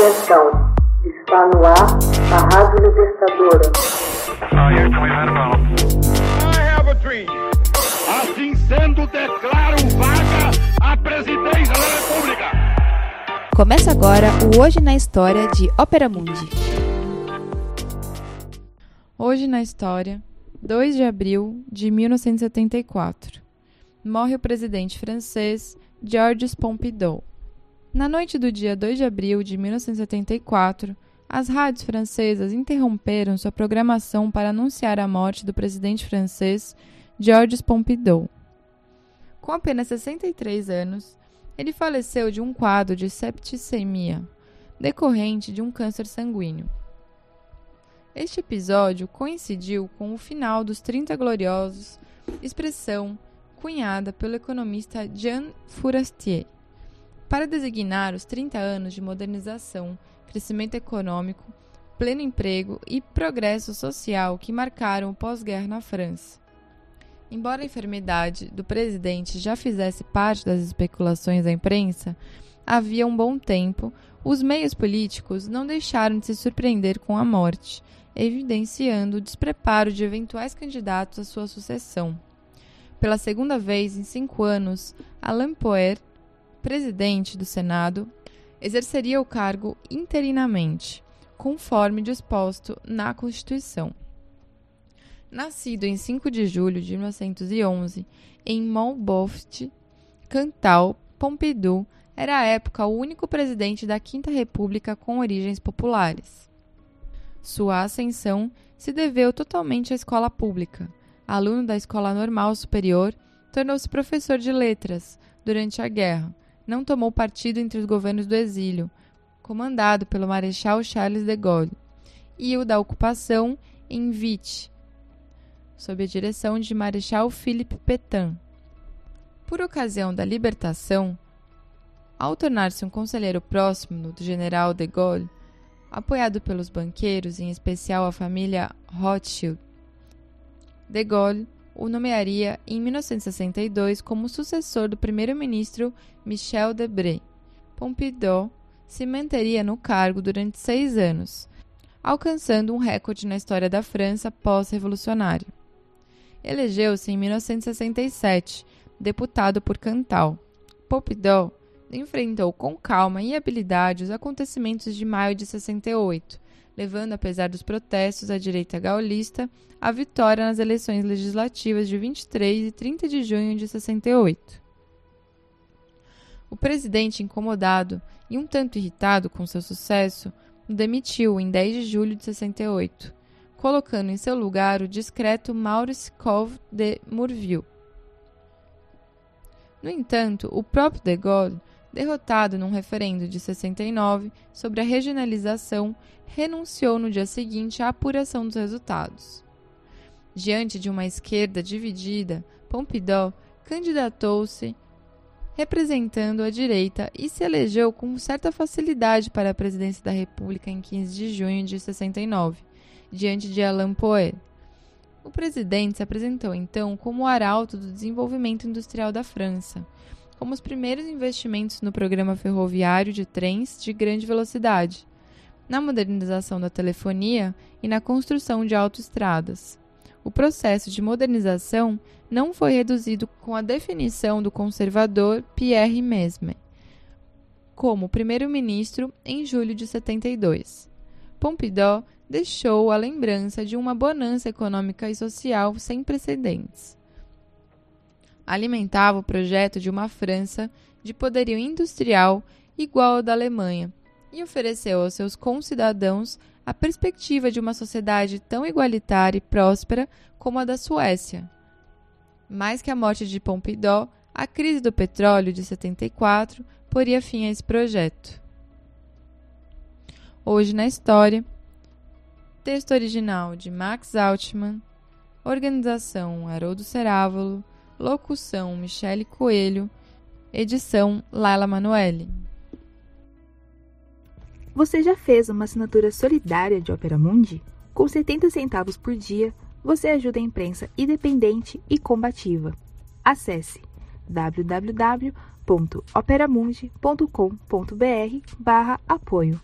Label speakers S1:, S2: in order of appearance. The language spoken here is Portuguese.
S1: Atenção, está no ar a Rádio Libertadora.
S2: Assim sendo, declaro vaga a presidência da República.
S3: Começa agora o Hoje na História de Ópera Mundi.
S4: Hoje na História, 2 de abril de 1974. Morre o presidente francês Georges Pompidou. Na noite do dia 2 de abril de 1974, as rádios francesas interromperam sua programação para anunciar a morte do presidente francês Georges Pompidou. Com apenas 63 anos, ele faleceu de um quadro de septicemia, decorrente de um câncer sanguíneo. Este episódio coincidiu com o final dos 30 Gloriosos, expressão cunhada pelo economista Jean Fourastier para designar os 30 anos de modernização, crescimento econômico, pleno emprego e progresso social que marcaram o pós-guerra na França. Embora a enfermidade do presidente já fizesse parte das especulações da imprensa, havia um bom tempo, os meios políticos não deixaram de se surpreender com a morte, evidenciando o despreparo de eventuais candidatos à sua sucessão. Pela segunda vez em cinco anos, Alain Poher presidente do Senado, exerceria o cargo interinamente, conforme disposto na Constituição. Nascido em 5 de julho de 1911 em Montboft, Cantal, Pompidou era à época o único presidente da Quinta República com origens populares. Sua ascensão se deveu totalmente à escola pública. Aluno da Escola Normal Superior, tornou-se professor de letras durante a guerra, não tomou partido entre os governos do exílio, comandado pelo Marechal Charles de Gaulle, e o da ocupação em Vichy, sob a direção de Marechal Philippe Pétain. Por ocasião da libertação, ao tornar-se um conselheiro próximo do general de Gaulle, apoiado pelos banqueiros, em especial a família Rothschild, de Gaulle o nomearia em 1962 como sucessor do primeiro-ministro Michel Debré. Pompidou se manteria no cargo durante seis anos, alcançando um recorde na história da França pós-revolucionária. Elegeu-se em 1967, deputado por Cantal. Pompidou enfrentou com calma e habilidade os acontecimentos de maio de 68, levando, apesar dos protestos à direita gaulista, a vitória nas eleições legislativas de 23 e 30 de junho de 68. O presidente, incomodado e um tanto irritado com seu sucesso, o demitiu em 10 de julho de 68, colocando em seu lugar o discreto Maurice Cove de Mourville. No entanto, o próprio de Gaulle derrotado num referendo de 69 sobre a regionalização, renunciou no dia seguinte à apuração dos resultados. Diante de uma esquerda dividida, Pompidou candidatou-se representando a direita e se elegeu com certa facilidade para a presidência da República em 15 de junho de 69, diante de Alain Poher. O presidente se apresentou então como o arauto do desenvolvimento industrial da França, como os primeiros investimentos no programa ferroviário de trens de grande velocidade, na modernização da telefonia e na construção de autoestradas. O processo de modernização não foi reduzido com a definição do conservador Pierre Mesmer como primeiro-ministro em julho de 72. Pompidou deixou a lembrança de uma bonança econômica e social sem precedentes alimentava o projeto de uma França de poderio industrial igual ao da Alemanha e ofereceu aos seus concidadãos a perspectiva de uma sociedade tão igualitária e próspera como a da Suécia. Mais que a morte de Pompidou, a crise do petróleo de 74 poria fim a esse projeto. Hoje na história, texto original de Max Altman, organização Haroldo Cerávulo, Locução: Michele Coelho. Edição: Laila Manoeli.
S3: Você já fez uma assinatura solidária de Opera Mundi? Com 70 centavos por dia, você ajuda a imprensa independente e combativa. Acesse www.operamundi.com.br/apoio.